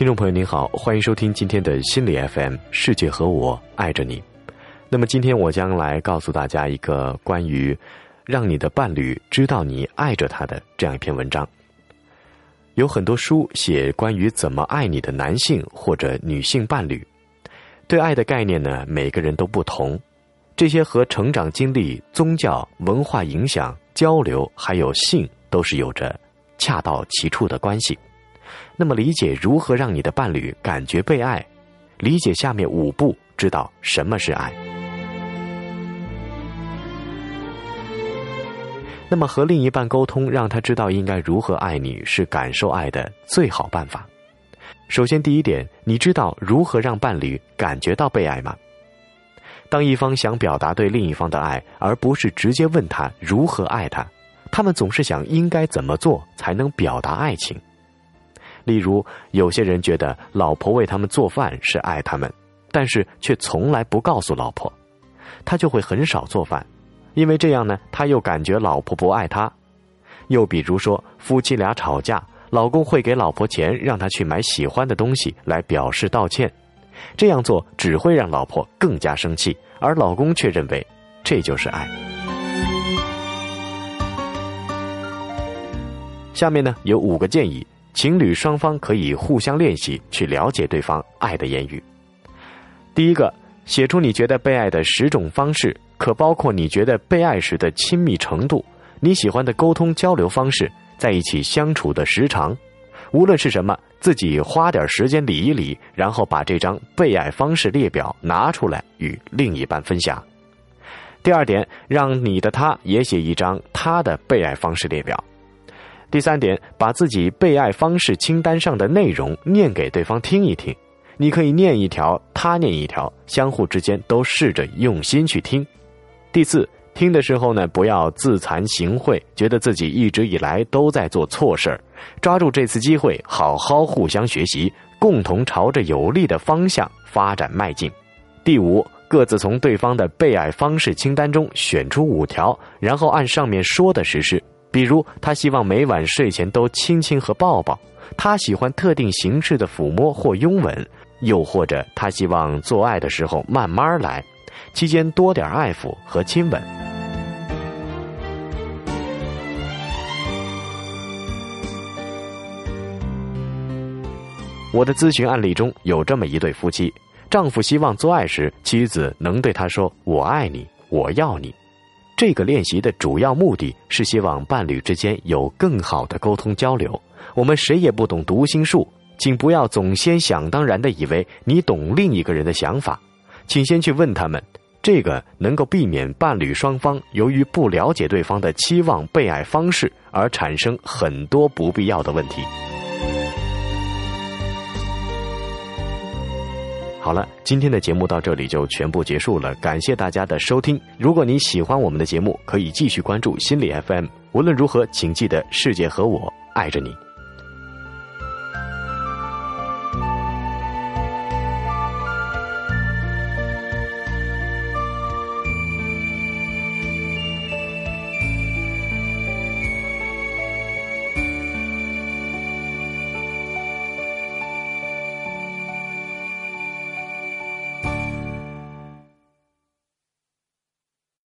听众朋友您好，欢迎收听今天的心理 FM《世界和我爱着你》。那么今天我将来告诉大家一个关于让你的伴侣知道你爱着他的这样一篇文章。有很多书写关于怎么爱你的男性或者女性伴侣，对爱的概念呢，每个人都不同。这些和成长经历、宗教、文化影响、交流还有性都是有着恰到其处的关系。那么，理解如何让你的伴侣感觉被爱，理解下面五步，知道什么是爱。那么，和另一半沟通，让他知道应该如何爱你，是感受爱的最好办法。首先，第一点，你知道如何让伴侣感觉到被爱吗？当一方想表达对另一方的爱，而不是直接问他如何爱他，他们总是想应该怎么做才能表达爱情。例如，有些人觉得老婆为他们做饭是爱他们，但是却从来不告诉老婆，他就会很少做饭。因为这样呢，他又感觉老婆不爱他。又比如说，夫妻俩吵架，老公会给老婆钱，让她去买喜欢的东西来表示道歉。这样做只会让老婆更加生气，而老公却认为这就是爱。下面呢有五个建议，情侣双方可以互相练习去了解对方爱的言语。第一个，写出你觉得被爱的十种方式。可包括你觉得被爱时的亲密程度，你喜欢的沟通交流方式，在一起相处的时长，无论是什么，自己花点时间理一理，然后把这张被爱方式列表拿出来与另一半分享。第二点，让你的他也写一张他的被爱方式列表。第三点，把自己被爱方式清单上的内容念给对方听一听，你可以念一条，他念一条，相互之间都试着用心去听。第四，听的时候呢，不要自惭形秽，觉得自己一直以来都在做错事儿，抓住这次机会，好好互相学习，共同朝着有利的方向发展迈进。第五，各自从对方的被爱方式清单中选出五条，然后按上面说的实施。比如，他希望每晚睡前都亲亲和抱抱；他喜欢特定形式的抚摸或拥吻；又或者，他希望做爱的时候慢慢来。期间多点爱抚和亲吻。我的咨询案例中有这么一对夫妻，丈夫希望做爱时妻子能对他说“我爱你，我要你”。这个练习的主要目的是希望伴侣之间有更好的沟通交流。我们谁也不懂读心术，请不要总先想当然的以为你懂另一个人的想法。请先去问他们，这个能够避免伴侣双方由于不了解对方的期望被爱方式而产生很多不必要的问题。好了，今天的节目到这里就全部结束了，感谢大家的收听。如果你喜欢我们的节目，可以继续关注心理 FM。无论如何，请记得世界和我爱着你。